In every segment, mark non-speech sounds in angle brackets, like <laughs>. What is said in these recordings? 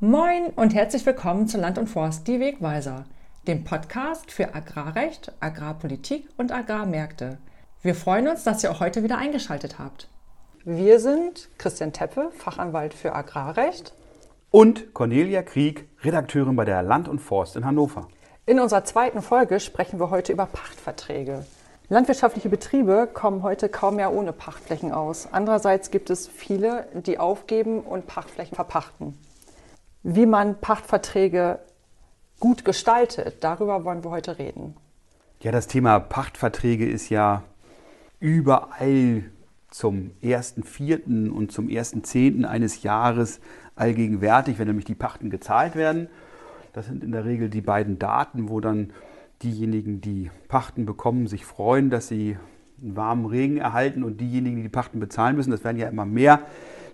Moin und herzlich willkommen zu Land und Forst, die Wegweiser, dem Podcast für Agrarrecht, Agrarpolitik und Agrarmärkte. Wir freuen uns, dass ihr auch heute wieder eingeschaltet habt. Wir sind Christian Teppe, Fachanwalt für Agrarrecht. Und Cornelia Krieg, Redakteurin bei der Land und Forst in Hannover. In unserer zweiten Folge sprechen wir heute über Pachtverträge. Landwirtschaftliche Betriebe kommen heute kaum mehr ohne Pachtflächen aus. Andererseits gibt es viele, die aufgeben und Pachtflächen verpachten wie man Pachtverträge gut gestaltet. Darüber wollen wir heute reden. Ja, das Thema Pachtverträge ist ja überall zum 1.4. und zum 1.10. eines Jahres allgegenwärtig, wenn nämlich die Pachten gezahlt werden. Das sind in der Regel die beiden Daten, wo dann diejenigen, die Pachten bekommen, sich freuen, dass sie einen warmen Regen erhalten und diejenigen, die die Pachten bezahlen müssen, das werden ja immer mehr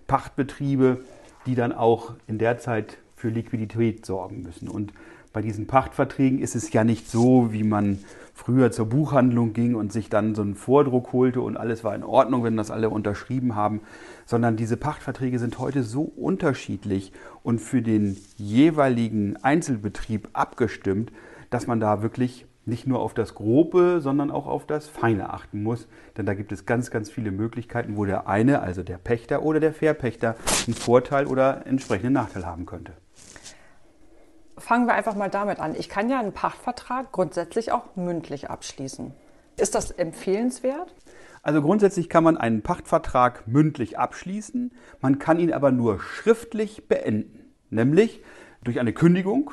Pachtbetriebe, die dann auch in der Zeit für Liquidität sorgen müssen. Und bei diesen Pachtverträgen ist es ja nicht so, wie man früher zur Buchhandlung ging und sich dann so einen Vordruck holte und alles war in Ordnung, wenn das alle unterschrieben haben, sondern diese Pachtverträge sind heute so unterschiedlich und für den jeweiligen Einzelbetrieb abgestimmt, dass man da wirklich nicht nur auf das Grobe, sondern auch auf das Feine achten muss. Denn da gibt es ganz, ganz viele Möglichkeiten, wo der eine, also der Pächter oder der Verpächter, einen Vorteil oder entsprechenden Nachteil haben könnte. Fangen wir einfach mal damit an. Ich kann ja einen Pachtvertrag grundsätzlich auch mündlich abschließen. Ist das empfehlenswert? Also grundsätzlich kann man einen Pachtvertrag mündlich abschließen, man kann ihn aber nur schriftlich beenden, nämlich durch eine Kündigung,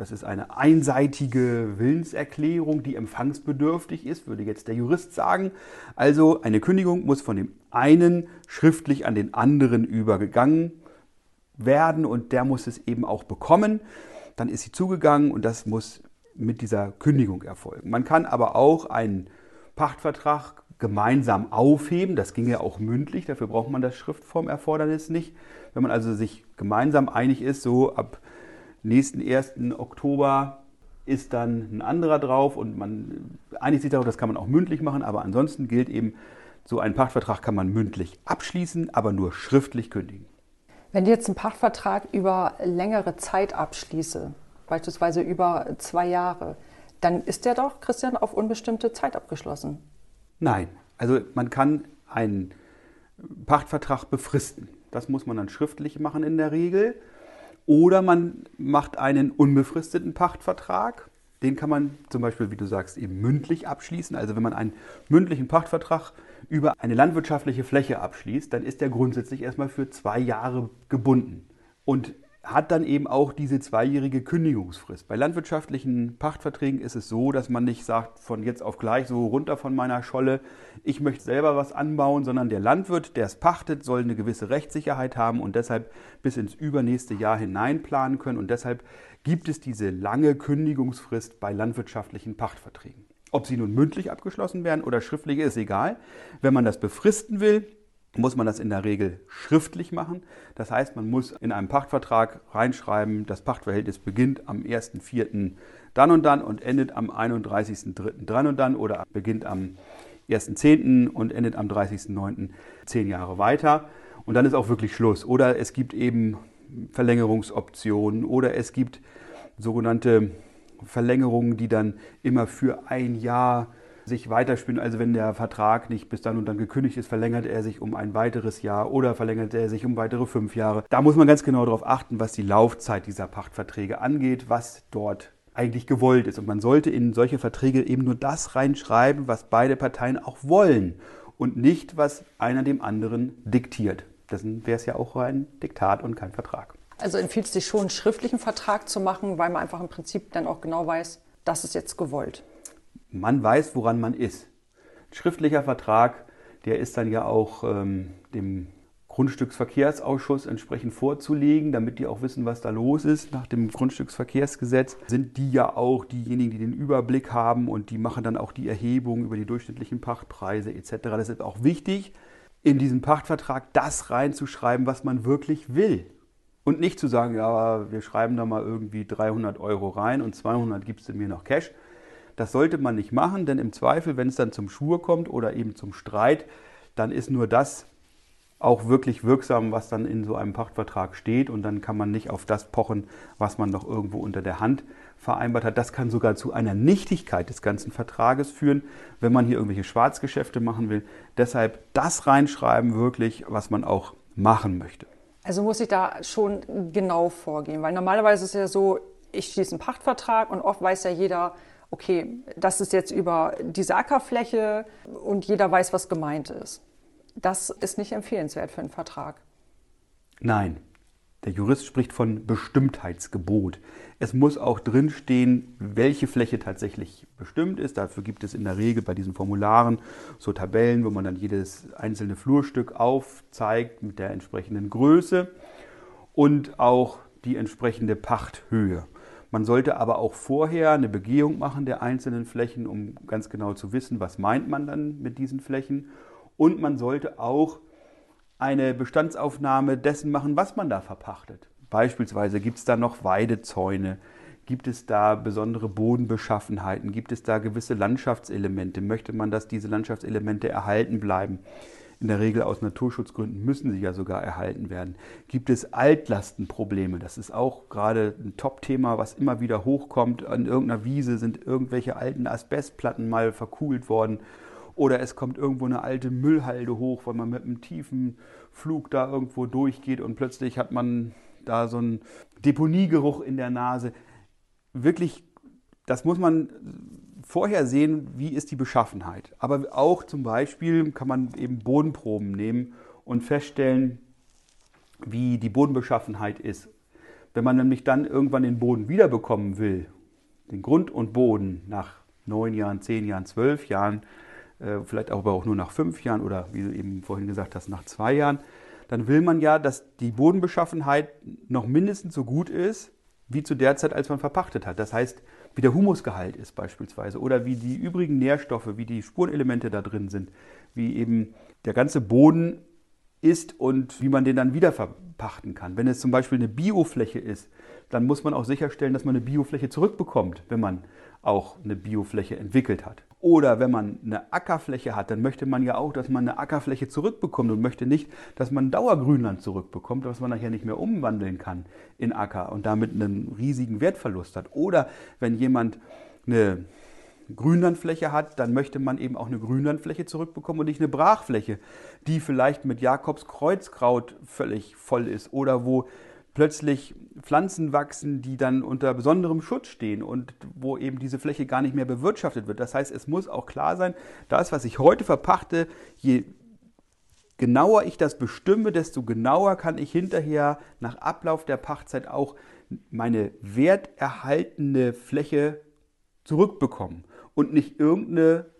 das ist eine einseitige Willenserklärung, die empfangsbedürftig ist, würde jetzt der Jurist sagen. Also eine Kündigung muss von dem einen schriftlich an den anderen übergegangen werden und der muss es eben auch bekommen. Dann ist sie zugegangen und das muss mit dieser Kündigung erfolgen. Man kann aber auch einen Pachtvertrag gemeinsam aufheben. Das ging ja auch mündlich, dafür braucht man das Schriftformerfordernis nicht. Wenn man also sich gemeinsam einig ist, so ab nächsten 1. Oktober ist dann ein anderer drauf und man einigt sich darauf, das kann man auch mündlich machen, aber ansonsten gilt eben, so einen Pachtvertrag kann man mündlich abschließen, aber nur schriftlich kündigen. Wenn ich jetzt einen Pachtvertrag über längere Zeit abschließe, beispielsweise über zwei Jahre, dann ist der doch, Christian, auf unbestimmte Zeit abgeschlossen. Nein, also man kann einen Pachtvertrag befristen. Das muss man dann schriftlich machen in der Regel. Oder man macht einen unbefristeten Pachtvertrag. Den kann man zum Beispiel, wie du sagst, eben mündlich abschließen. Also wenn man einen mündlichen Pachtvertrag über eine landwirtschaftliche Fläche abschließt, dann ist der grundsätzlich erstmal für zwei Jahre gebunden. Und hat dann eben auch diese zweijährige Kündigungsfrist. Bei landwirtschaftlichen Pachtverträgen ist es so, dass man nicht sagt, von jetzt auf gleich so runter von meiner Scholle, ich möchte selber was anbauen, sondern der Landwirt, der es pachtet, soll eine gewisse Rechtssicherheit haben und deshalb bis ins übernächste Jahr hinein planen können. Und deshalb gibt es diese lange Kündigungsfrist bei landwirtschaftlichen Pachtverträgen. Ob sie nun mündlich abgeschlossen werden oder schriftlich, ist egal. Wenn man das befristen will, muss man das in der Regel schriftlich machen. Das heißt, man muss in einem Pachtvertrag reinschreiben, das Pachtverhältnis beginnt am 1.4. dann und dann und endet am 31.3. dann und dann oder beginnt am 1.10. und endet am 30.9. zehn Jahre weiter. Und dann ist auch wirklich Schluss. Oder es gibt eben Verlängerungsoptionen oder es gibt sogenannte Verlängerungen, die dann immer für ein Jahr sich weiterspinnen. Also wenn der Vertrag nicht bis dann und dann gekündigt ist, verlängert er sich um ein weiteres Jahr oder verlängert er sich um weitere fünf Jahre. Da muss man ganz genau darauf achten, was die Laufzeit dieser Pachtverträge angeht, was dort eigentlich gewollt ist. Und man sollte in solche Verträge eben nur das reinschreiben, was beide Parteien auch wollen und nicht, was einer dem anderen diktiert. Das wäre es ja auch ein Diktat und kein Vertrag. Also empfiehlt es sich schon, einen schriftlichen Vertrag zu machen, weil man einfach im Prinzip dann auch genau weiß, das ist jetzt gewollt man weiß, woran man ist. Ein schriftlicher Vertrag, der ist dann ja auch ähm, dem Grundstücksverkehrsausschuss entsprechend vorzulegen, damit die auch wissen, was da los ist. Nach dem Grundstücksverkehrsgesetz sind die ja auch diejenigen, die den Überblick haben und die machen dann auch die Erhebung über die durchschnittlichen Pachtpreise etc. Das ist auch wichtig, in diesen Pachtvertrag das reinzuschreiben, was man wirklich will. Und nicht zu sagen, ja, wir schreiben da mal irgendwie 300 Euro rein und 200 gibst du mir noch Cash, das sollte man nicht machen, denn im Zweifel, wenn es dann zum Schwur kommt oder eben zum Streit, dann ist nur das auch wirklich wirksam, was dann in so einem Pachtvertrag steht. Und dann kann man nicht auf das pochen, was man noch irgendwo unter der Hand vereinbart hat. Das kann sogar zu einer Nichtigkeit des ganzen Vertrages führen, wenn man hier irgendwelche Schwarzgeschäfte machen will. Deshalb das reinschreiben, wirklich, was man auch machen möchte. Also muss ich da schon genau vorgehen, weil normalerweise ist ja so, ich schließe einen Pachtvertrag und oft weiß ja jeder, okay, das ist jetzt über diese Ackerfläche und jeder weiß, was gemeint ist. Das ist nicht empfehlenswert für einen Vertrag. Nein, der Jurist spricht von Bestimmtheitsgebot. Es muss auch drinstehen, welche Fläche tatsächlich bestimmt ist. Dafür gibt es in der Regel bei diesen Formularen so Tabellen, wo man dann jedes einzelne Flurstück aufzeigt mit der entsprechenden Größe und auch die entsprechende Pachthöhe. Man sollte aber auch vorher eine Begehung machen der einzelnen Flächen, um ganz genau zu wissen, was meint man dann mit diesen Flächen. Und man sollte auch eine Bestandsaufnahme dessen machen, was man da verpachtet. Beispielsweise gibt es da noch Weidezäune, gibt es da besondere Bodenbeschaffenheiten, gibt es da gewisse Landschaftselemente, möchte man, dass diese Landschaftselemente erhalten bleiben. In der Regel aus Naturschutzgründen müssen sie ja sogar erhalten werden. Gibt es Altlastenprobleme? Das ist auch gerade ein Top-Thema, was immer wieder hochkommt. An irgendeiner Wiese sind irgendwelche alten Asbestplatten mal verkugelt worden oder es kommt irgendwo eine alte Müllhalde hoch, weil man mit einem tiefen Flug da irgendwo durchgeht und plötzlich hat man da so einen Deponiegeruch in der Nase. Wirklich, das muss man vorher sehen, wie ist die Beschaffenheit. Aber auch zum Beispiel kann man eben Bodenproben nehmen und feststellen, wie die Bodenbeschaffenheit ist. Wenn man nämlich dann irgendwann den Boden wiederbekommen will, den Grund und Boden nach neun Jahren, zehn Jahren, zwölf Jahren, äh, vielleicht aber auch nur nach fünf Jahren oder wie du eben vorhin gesagt hast, nach zwei Jahren, dann will man ja, dass die Bodenbeschaffenheit noch mindestens so gut ist, wie zu der Zeit, als man verpachtet hat. Das heißt, wie der Humusgehalt ist beispielsweise oder wie die übrigen Nährstoffe, wie die Spurenelemente da drin sind, wie eben der ganze Boden ist und wie man den dann wieder verpachten kann. Wenn es zum Beispiel eine Biofläche ist, dann muss man auch sicherstellen, dass man eine Biofläche zurückbekommt, wenn man auch eine Biofläche entwickelt hat. Oder wenn man eine Ackerfläche hat, dann möchte man ja auch, dass man eine Ackerfläche zurückbekommt und möchte nicht, dass man Dauergrünland zurückbekommt, was man nachher nicht mehr umwandeln kann in Acker und damit einen riesigen Wertverlust hat. Oder wenn jemand eine Grünlandfläche hat, dann möchte man eben auch eine Grünlandfläche zurückbekommen und nicht eine Brachfläche, die vielleicht mit Jakobs Kreuzkraut völlig voll ist oder wo plötzlich Pflanzen wachsen, die dann unter besonderem Schutz stehen und wo eben diese Fläche gar nicht mehr bewirtschaftet wird. Das heißt, es muss auch klar sein, das, was ich heute verpachte, je genauer ich das bestimme, desto genauer kann ich hinterher nach Ablauf der Pachtzeit auch meine werterhaltende Fläche zurückbekommen und nicht irgendeine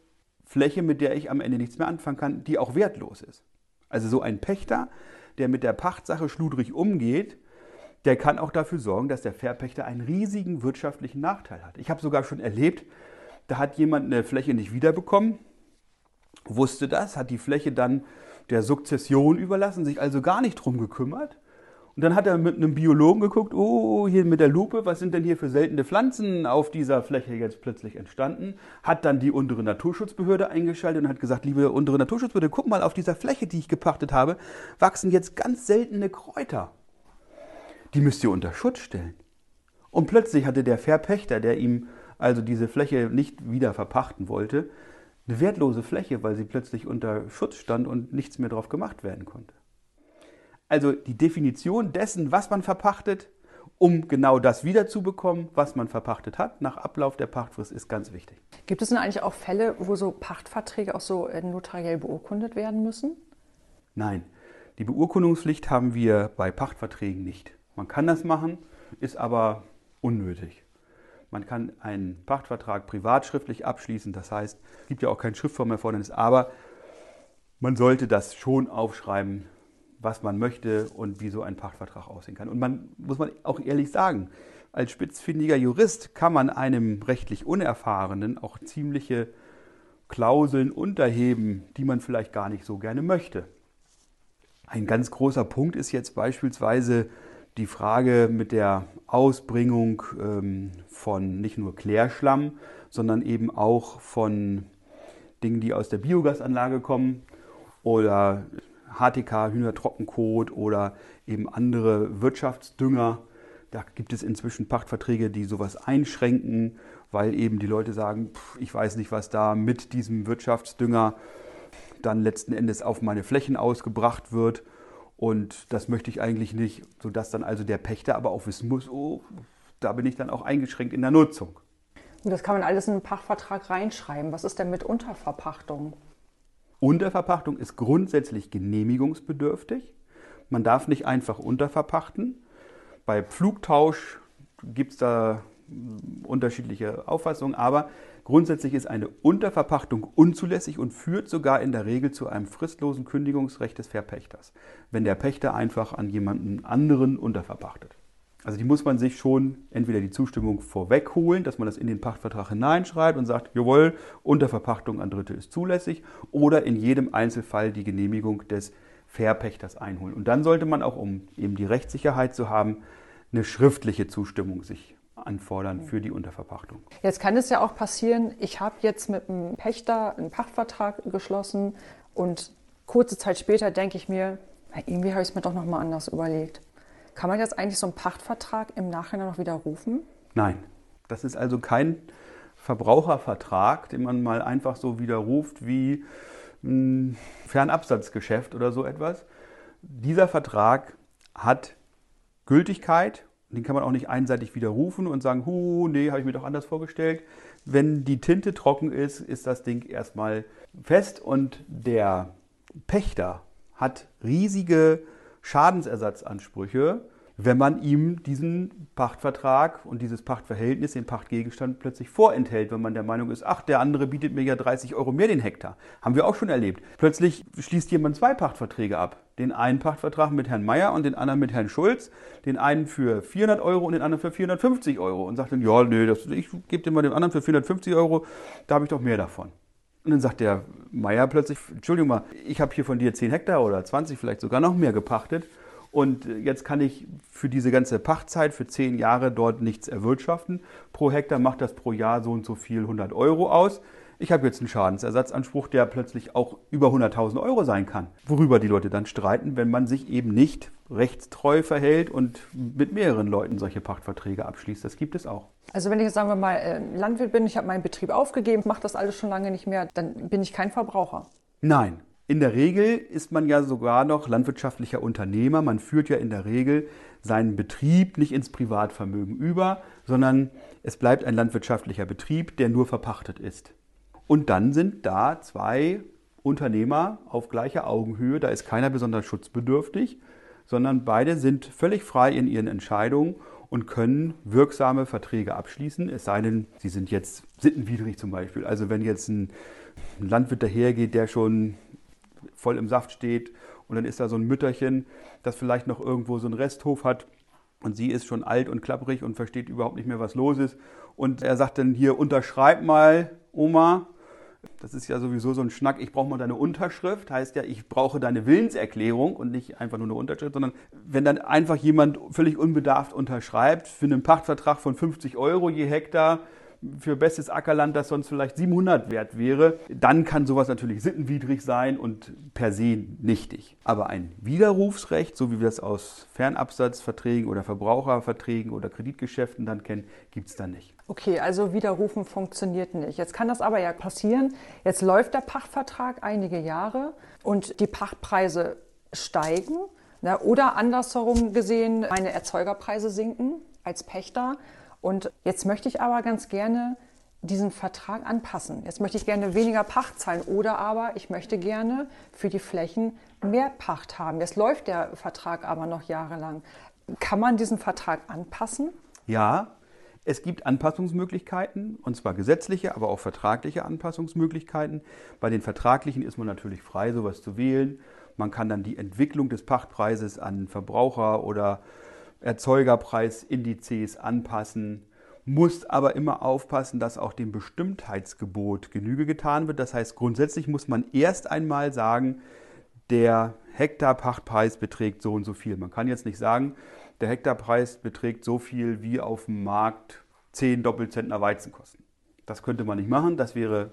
Fläche, mit der ich am Ende nichts mehr anfangen kann, die auch wertlos ist. Also so ein Pächter, der mit der Pachtsache schludrig umgeht, der kann auch dafür sorgen, dass der Verpächter einen riesigen wirtschaftlichen Nachteil hat. Ich habe sogar schon erlebt, da hat jemand eine Fläche nicht wiederbekommen, wusste das, hat die Fläche dann der Sukzession überlassen, sich also gar nicht drum gekümmert. Und dann hat er mit einem Biologen geguckt, oh, hier mit der Lupe, was sind denn hier für seltene Pflanzen auf dieser Fläche jetzt plötzlich entstanden? Hat dann die untere Naturschutzbehörde eingeschaltet und hat gesagt, liebe untere Naturschutzbehörde, guck mal, auf dieser Fläche, die ich gepachtet habe, wachsen jetzt ganz seltene Kräuter die müsst ihr unter Schutz stellen. Und plötzlich hatte der Verpächter, der ihm also diese Fläche nicht wieder verpachten wollte, eine wertlose Fläche, weil sie plötzlich unter Schutz stand und nichts mehr drauf gemacht werden konnte. Also die Definition dessen, was man verpachtet, um genau das wiederzubekommen, was man verpachtet hat, nach Ablauf der Pachtfrist, ist ganz wichtig. Gibt es denn eigentlich auch Fälle, wo so Pachtverträge auch so äh, notariell beurkundet werden müssen? Nein, die Beurkundungspflicht haben wir bei Pachtverträgen nicht. Man kann das machen, ist aber unnötig. Man kann einen Pachtvertrag privat schriftlich abschließen, das heißt, es gibt ja auch kein Schriftformerfordernis, aber man sollte das schon aufschreiben, was man möchte und wie so ein Pachtvertrag aussehen kann. Und man muss man auch ehrlich sagen, als spitzfindiger Jurist kann man einem rechtlich Unerfahrenen auch ziemliche Klauseln unterheben, die man vielleicht gar nicht so gerne möchte. Ein ganz großer Punkt ist jetzt beispielsweise die Frage mit der Ausbringung ähm, von nicht nur Klärschlamm, sondern eben auch von Dingen, die aus der Biogasanlage kommen oder HTK, Hühnertrockenkot oder eben andere Wirtschaftsdünger. Da gibt es inzwischen Pachtverträge, die sowas einschränken, weil eben die Leute sagen, ich weiß nicht, was da mit diesem Wirtschaftsdünger dann letzten Endes auf meine Flächen ausgebracht wird. Und das möchte ich eigentlich nicht, sodass dann also der Pächter aber auch wissen muss, oh, da bin ich dann auch eingeschränkt in der Nutzung. Und das kann man alles in einen Pachtvertrag reinschreiben. Was ist denn mit Unterverpachtung? Unterverpachtung ist grundsätzlich genehmigungsbedürftig. Man darf nicht einfach unterverpachten. Bei Pflugtausch gibt es da unterschiedliche Auffassungen, aber grundsätzlich ist eine Unterverpachtung unzulässig und führt sogar in der Regel zu einem fristlosen Kündigungsrecht des Verpächters, wenn der Pächter einfach an jemanden anderen unterverpachtet. Also die muss man sich schon entweder die Zustimmung vorweg holen, dass man das in den Pachtvertrag hineinschreibt und sagt, jawohl, Unterverpachtung an Dritte ist zulässig, oder in jedem Einzelfall die Genehmigung des Verpächters einholen. Und dann sollte man auch, um eben die Rechtssicherheit zu haben, eine schriftliche Zustimmung sich anfordern für die Unterverpachtung. Jetzt kann es ja auch passieren, ich habe jetzt mit einem Pächter einen Pachtvertrag geschlossen und kurze Zeit später denke ich mir, irgendwie habe ich es mir doch noch mal anders überlegt. Kann man jetzt eigentlich so einen Pachtvertrag im Nachhinein noch widerrufen? Nein, das ist also kein Verbrauchervertrag, den man mal einfach so widerruft wie ein Fernabsatzgeschäft oder so etwas. Dieser Vertrag hat Gültigkeit, den kann man auch nicht einseitig widerrufen und sagen, hu, nee, habe ich mir doch anders vorgestellt. Wenn die Tinte trocken ist, ist das Ding erstmal fest und der Pächter hat riesige Schadensersatzansprüche, wenn man ihm diesen Pachtvertrag und dieses Pachtverhältnis, den Pachtgegenstand plötzlich vorenthält, wenn man der Meinung ist, ach, der andere bietet mir ja 30 Euro mehr den Hektar. Haben wir auch schon erlebt. Plötzlich schließt jemand zwei Pachtverträge ab. Den einen Pachtvertrag mit Herrn Meier und den anderen mit Herrn Schulz. Den einen für 400 Euro und den anderen für 450 Euro. Und sagt dann, ja, nee, das, ich gebe dir mal den anderen für 450 Euro, da habe ich doch mehr davon. Und dann sagt der Meier plötzlich, Entschuldigung mal, ich habe hier von dir 10 Hektar oder 20, vielleicht sogar noch mehr gepachtet. Und jetzt kann ich für diese ganze Pachtzeit, für 10 Jahre dort nichts erwirtschaften. Pro Hektar macht das pro Jahr so und so viel 100 Euro aus. Ich habe jetzt einen Schadensersatzanspruch, der plötzlich auch über 100.000 Euro sein kann. Worüber die Leute dann streiten, wenn man sich eben nicht rechtstreu verhält und mit mehreren Leuten solche Pachtverträge abschließt. Das gibt es auch. Also wenn ich jetzt sagen wir mal äh, Landwirt bin, ich habe meinen Betrieb aufgegeben, mache das alles schon lange nicht mehr, dann bin ich kein Verbraucher. Nein. In der Regel ist man ja sogar noch landwirtschaftlicher Unternehmer. Man führt ja in der Regel seinen Betrieb nicht ins Privatvermögen über, sondern es bleibt ein landwirtschaftlicher Betrieb, der nur verpachtet ist. Und dann sind da zwei Unternehmer auf gleicher Augenhöhe. Da ist keiner besonders schutzbedürftig, sondern beide sind völlig frei in ihren Entscheidungen und können wirksame Verträge abschließen, es sei denn, sie sind jetzt sittenwidrig zum Beispiel. Also wenn jetzt ein, Landwirt dahergeht, der schon voll im Saft steht und dann ist da so ein Mütterchen, das vielleicht noch irgendwo so einen Resthof hat und sie ist schon alt und klapprig und versteht überhaupt nicht mehr, was los ist. Und er sagt dann hier, unterschreib mal, Oma, das ist ja sowieso so ein Schnack, ich brauche mal deine Unterschrift, heißt ja, ich brauche deine Willenserklärung und nicht einfach nur eine Unterschrift, sondern wenn dann einfach jemand völlig unbedarft unterschreibt für einen Pachtvertrag von 50 Euro je Hektar, für bestes Ackerland, das sonst vielleicht 700 wert wäre, dann kann sowas natürlich sittenwidrig sein und per se nichtig. Aber ein Widerrufsrecht, so wie wir es aus Fernabsatzverträgen oder Verbraucherverträgen oder Kreditgeschäften dann kennen, gibt es da nicht. Okay, also Widerrufen funktioniert nicht. Jetzt kann das aber ja passieren. Jetzt läuft der Pachtvertrag einige Jahre und die Pachtpreise steigen. Na, oder andersherum gesehen, meine Erzeugerpreise sinken als Pächter und jetzt möchte ich aber ganz gerne diesen Vertrag anpassen. Jetzt möchte ich gerne weniger Pacht zahlen oder aber ich möchte gerne für die Flächen mehr Pacht haben. Jetzt läuft der Vertrag aber noch jahrelang. Kann man diesen Vertrag anpassen? Ja, es gibt Anpassungsmöglichkeiten, und zwar gesetzliche, aber auch vertragliche Anpassungsmöglichkeiten. Bei den vertraglichen ist man natürlich frei, sowas zu wählen. Man kann dann die Entwicklung des Pachtpreises an Verbraucher oder Erzeugerpreisindizes anpassen, muss aber immer aufpassen, dass auch dem Bestimmtheitsgebot Genüge getan wird. Das heißt, grundsätzlich muss man erst einmal sagen, der Hektarpachtpreis beträgt so und so viel. Man kann jetzt nicht sagen, der Hektarpreis beträgt so viel, wie auf dem Markt 10 Doppelzentner Weizen kosten. Das könnte man nicht machen, das wäre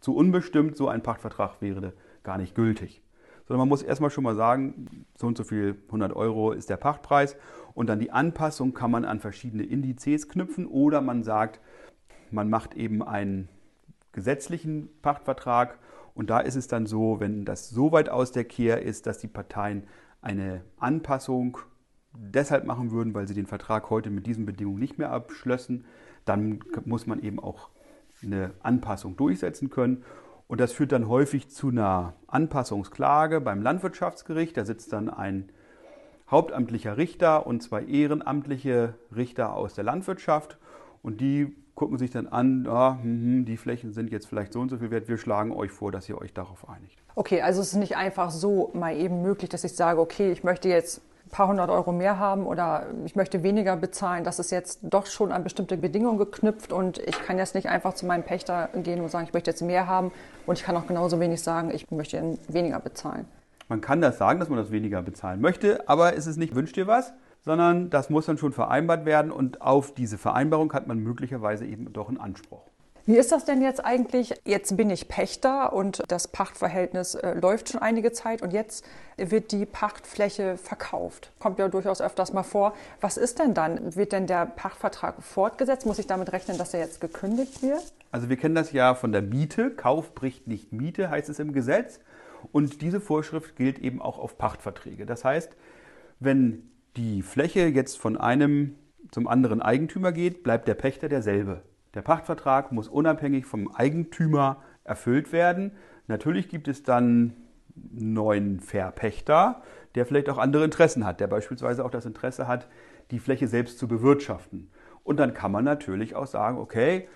zu unbestimmt, so ein Pachtvertrag wäre gar nicht gültig sondern man muss erstmal schon mal sagen, so und so viel 100 Euro ist der Pachtpreis und dann die Anpassung kann man an verschiedene Indizes knüpfen oder man sagt, man macht eben einen gesetzlichen Pachtvertrag und da ist es dann so, wenn das so weit aus der Kehr ist, dass die Parteien eine Anpassung deshalb machen würden, weil sie den Vertrag heute mit diesen Bedingungen nicht mehr abschlössen, dann muss man eben auch eine Anpassung durchsetzen können. Und das führt dann häufig zu einer Anpassungsklage beim Landwirtschaftsgericht. Da sitzt dann ein hauptamtlicher Richter und zwei ehrenamtliche Richter aus der Landwirtschaft. Und die gucken sich dann an, ah, hm, die Flächen sind jetzt vielleicht so und so viel wert, wir schlagen euch vor, dass ihr euch darauf einigt. Okay, also es ist nicht einfach so mal eben möglich, dass ich sage, okay, ich möchte jetzt ein paar hundert Euro mehr haben oder ich möchte weniger bezahlen. Das ist jetzt doch schon an bestimmte Bedingungen geknüpft und ich kann jetzt nicht einfach zu meinem Pächter gehen und sagen, ich möchte jetzt mehr haben und ich kann auch genauso wenig sagen, ich möchte weniger bezahlen. Man kann das sagen, dass man das weniger bezahlen möchte, aber ist es nicht, wünscht dir was? sondern das muss dann schon vereinbart werden und auf diese Vereinbarung hat man möglicherweise eben doch einen Anspruch. Wie ist das denn jetzt eigentlich? Jetzt bin ich Pächter und das Pachtverhältnis äh, läuft schon einige Zeit und jetzt wird die Pachtfläche verkauft. Kommt ja durchaus öfters mal vor. Was ist denn dann? Wird denn der Pachtvertrag fortgesetzt? Muss ich damit rechnen, dass er jetzt gekündigt wird? Also wir kennen das ja von der Miete. Kauf bricht nicht Miete, heißt es im Gesetz. Und diese Vorschrift gilt eben auch auf Pachtverträge. Das heißt, wenn die Fläche jetzt von einem zum anderen Eigentümer geht, bleibt der Pächter derselbe. Der Pachtvertrag muss unabhängig vom Eigentümer erfüllt werden. Natürlich gibt es dann neuen Verpächter, der vielleicht auch andere Interessen hat, der beispielsweise auch das Interesse hat, die Fläche selbst zu bewirtschaften. Und dann kann man natürlich auch sagen, okay,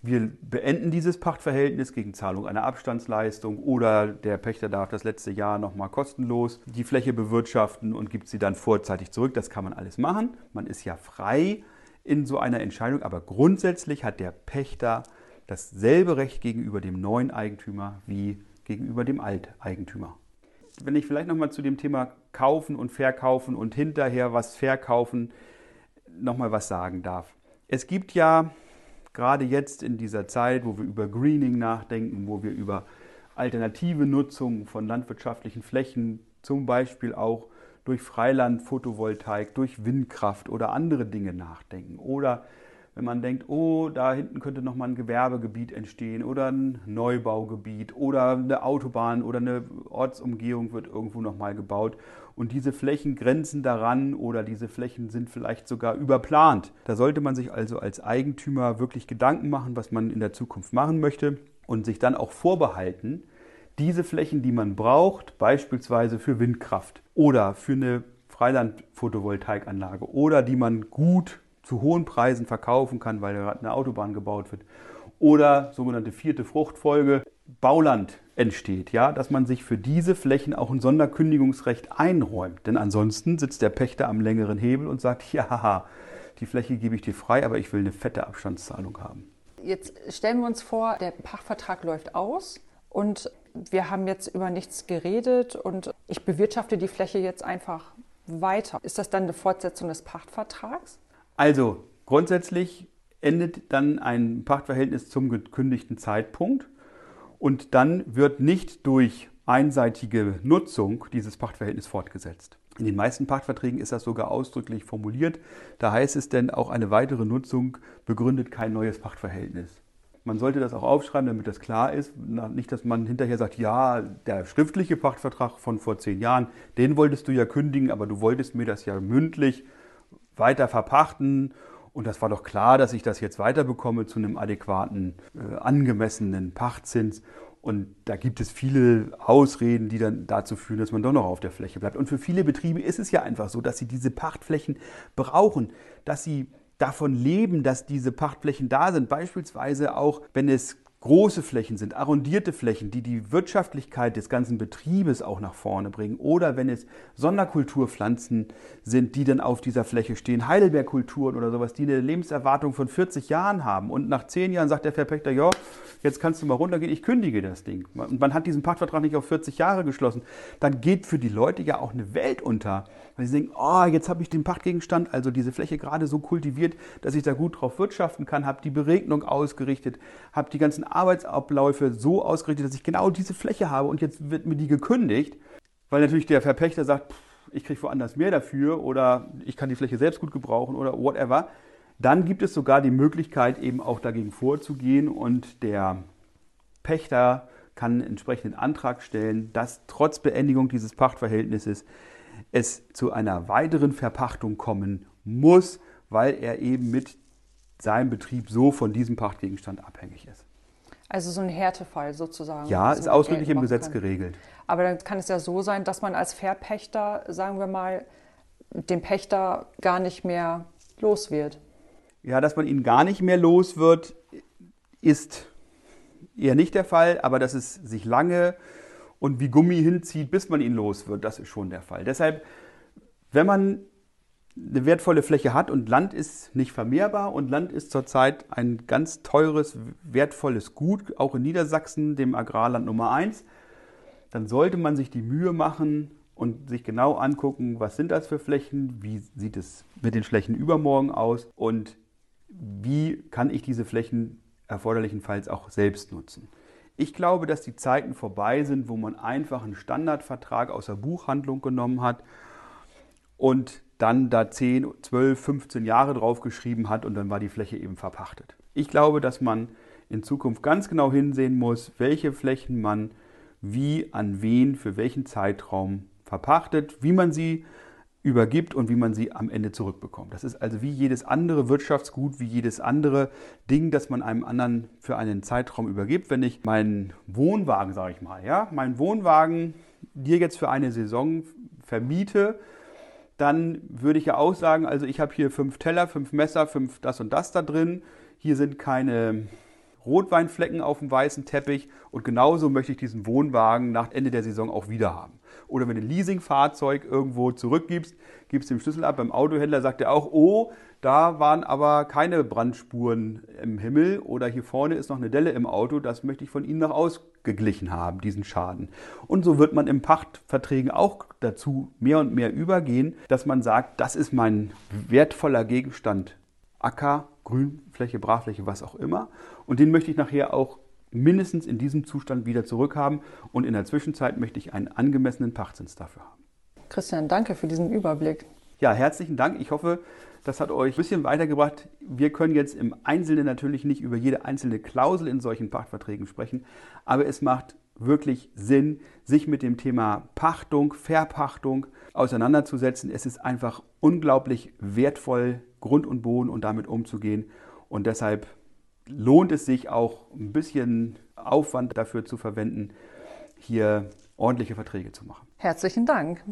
wir beenden dieses Pachtverhältnis gegen Zahlung einer Abstandsleistung oder der Pächter darf das letzte Jahr nochmal kostenlos die Fläche bewirtschaften und gibt sie dann vorzeitig zurück. Das kann man alles machen. Man ist ja frei in so einer Entscheidung, aber grundsätzlich hat der Pächter dasselbe Recht gegenüber dem neuen Eigentümer wie gegenüber dem Alteigentümer. Wenn ich vielleicht nochmal zu dem Thema Kaufen und Verkaufen und hinterher was verkaufen nochmal was sagen darf. Es gibt ja gerade jetzt in dieser Zeit, wo wir über Greening nachdenken, wo wir über alternative Nutzung von landwirtschaftlichen Flächen, zum Beispiel auch durch Freiland, Photovoltaik, durch Windkraft oder andere Dinge nachdenken. Oder wenn man denkt, oh, da hinten könnte nochmal ein Gewerbegebiet entstehen oder ein Neubaugebiet oder eine Autobahn oder eine Ortsumgehung wird irgendwo nochmal gebaut und diese Flächen grenzen daran oder diese Flächen sind vielleicht sogar überplant. Da sollte man sich also als Eigentümer wirklich Gedanken machen, was man in der Zukunft machen möchte und sich dann auch vorbehalten, diese Flächen, die man braucht, beispielsweise für Windkraft oder für eine Freiland-Photovoltaikanlage oder die man gut zu hohen Preisen verkaufen kann, weil gerade eine Autobahn gebaut wird. Oder sogenannte vierte Fruchtfolge, Bauland entsteht, ja, dass man sich für diese Flächen auch ein Sonderkündigungsrecht einräumt. Denn ansonsten sitzt der Pächter am längeren Hebel und sagt, <laughs> ja, die Fläche gebe ich dir frei, aber ich will eine fette Abstandszahlung haben. Jetzt stellen wir uns vor, der Pachtvertrag läuft aus und wir haben jetzt über nichts geredet und ich bewirtschafte die Fläche jetzt einfach weiter. Ist das dann eine Fortsetzung des Pachtvertrags? Also grundsätzlich endet dann ein Pachtverhältnis zum gekündigten Zeitpunkt und dann wird nicht durch einseitige Nutzung dieses Pachtverhältnis fortgesetzt. In den meisten Pachtverträgen ist das sogar ausdrücklich formuliert. Da heißt es denn, auch eine weitere Nutzung begründet kein neues Pachtverhältnis. Man sollte das auch aufschreiben, damit das klar ist. Nicht, dass man hinterher sagt, ja, der schriftliche Pachtvertrag von vor zehn Jahren, den wolltest du ja kündigen, aber du wolltest mir das ja mündlich weiter verpachten. Und das war doch klar, dass ich das jetzt weiterbekomme zu einem adäquaten, äh, angemessenen Pachtzins. Und da gibt es viele Ausreden, die dann dazu führen, dass man doch noch auf der Fläche bleibt. Und für viele Betriebe ist es ja einfach so, dass sie diese Pachtflächen brauchen, dass sie davon leben, dass diese Pachtflächen da sind. Beispielsweise auch, wenn es große Flächen sind, arrondierte Flächen, die die Wirtschaftlichkeit des ganzen Betriebes auch nach vorne bringen. Oder wenn es Sonderkulturpflanzen sind, die dann auf dieser Fläche stehen, Heidelbeerkulturen oder sowas, die eine Lebenserwartung von 40 Jahren haben. Und nach 10 Jahren sagt der Verpächter, ja, jetzt kannst du mal runtergehen, ich kündige das Ding. Und man hat diesen Pachtvertrag nicht auf 40 Jahre geschlossen. Dann geht für die Leute ja auch eine Welt unter. Weil sie denken, oh, jetzt habe ich den Pachtgegenstand, also diese Fläche gerade so kultiviert, dass ich da gut drauf wirtschaften kann, habe die Beregnung ausgerichtet, habe die ganzen Arbeitsabläufe so ausgerichtet, dass ich genau diese Fläche habe und jetzt wird mir die gekündigt. weil natürlich der Verpächter sagt, ich kriege woanders mehr dafür oder ich kann die Fläche selbst gut gebrauchen oder whatever. Dann gibt es sogar die Möglichkeit, eben auch dagegen vorzugehen und der Pächter kann einen entsprechenden Antrag stellen, dass trotz Beendigung dieses Pachtverhältnisses es zu einer weiteren Verpachtung kommen muss, weil er eben mit seinem Betrieb so von diesem Pachtgegenstand abhängig ist. Also so ein Härtefall sozusagen. Ja, ist ausdrücklich im Gesetz kann. geregelt. Aber dann kann es ja so sein, dass man als Verpächter, sagen wir mal, den Pächter gar nicht mehr los wird. Ja, dass man ihn gar nicht mehr los wird, ist eher nicht der Fall, aber dass es sich lange und wie Gummi hinzieht, bis man ihn los wird, das ist schon der Fall. Deshalb, wenn man eine wertvolle Fläche hat und Land ist nicht vermehrbar und Land ist zurzeit ein ganz teures, wertvolles Gut, auch in Niedersachsen, dem Agrarland Nummer 1, dann sollte man sich die Mühe machen und sich genau angucken, was sind das für Flächen, wie sieht es mit den Flächen übermorgen aus und wie kann ich diese Flächen erforderlichenfalls auch selbst nutzen. Ich glaube, dass die Zeiten vorbei sind, wo man einfach einen Standardvertrag aus der Buchhandlung genommen hat und dann da 10, 12, 15 Jahre drauf geschrieben hat und dann war die Fläche eben verpachtet. Ich glaube, dass man in Zukunft ganz genau hinsehen muss, welche Flächen man wie an wen für welchen Zeitraum verpachtet, wie man sie übergibt und wie man sie am Ende zurückbekommt. Das ist also wie jedes andere Wirtschaftsgut, wie jedes andere Ding, das man einem anderen für einen Zeitraum übergibt. Wenn ich meinen Wohnwagen, sage ich mal, ja, meinen Wohnwagen dir jetzt für eine Saison vermiete, dann würde ich ja auch sagen, also ich habe hier fünf Teller, fünf Messer, fünf das und das da drin. Hier sind keine Rotweinflecken auf dem weißen Teppich und genauso möchte ich diesen Wohnwagen nach Ende der Saison auch wieder haben. Oder wenn du ein Leasingfahrzeug irgendwo zurückgibst, gibst den Schlüssel ab beim Autohändler, sagt er auch, oh, da waren aber keine Brandspuren im Himmel oder hier vorne ist noch eine Delle im Auto, das möchte ich von Ihnen noch ausgeglichen haben, diesen Schaden. Und so wird man im Pachtverträgen auch dazu mehr und mehr übergehen, dass man sagt, das ist mein wertvoller Gegenstand Acker, Grünfläche, Brachfläche, was auch immer. Und den möchte ich nachher auch mindestens in diesem Zustand wieder zurückhaben. Und in der Zwischenzeit möchte ich einen angemessenen Pachtzins dafür haben. Christian, danke für diesen Überblick. Ja, herzlichen Dank. Ich hoffe, das hat euch ein bisschen weitergebracht. Wir können jetzt im Einzelnen natürlich nicht über jede einzelne Klausel in solchen Pachtverträgen sprechen, aber es macht wirklich Sinn, sich mit dem Thema Pachtung, Verpachtung auseinanderzusetzen. Es ist einfach unglaublich wertvoll, Grund und Boden und damit umzugehen. Und deshalb lohnt es sich auch ein bisschen Aufwand dafür zu verwenden, hier ordentliche Verträge zu machen. Herzlichen Dank.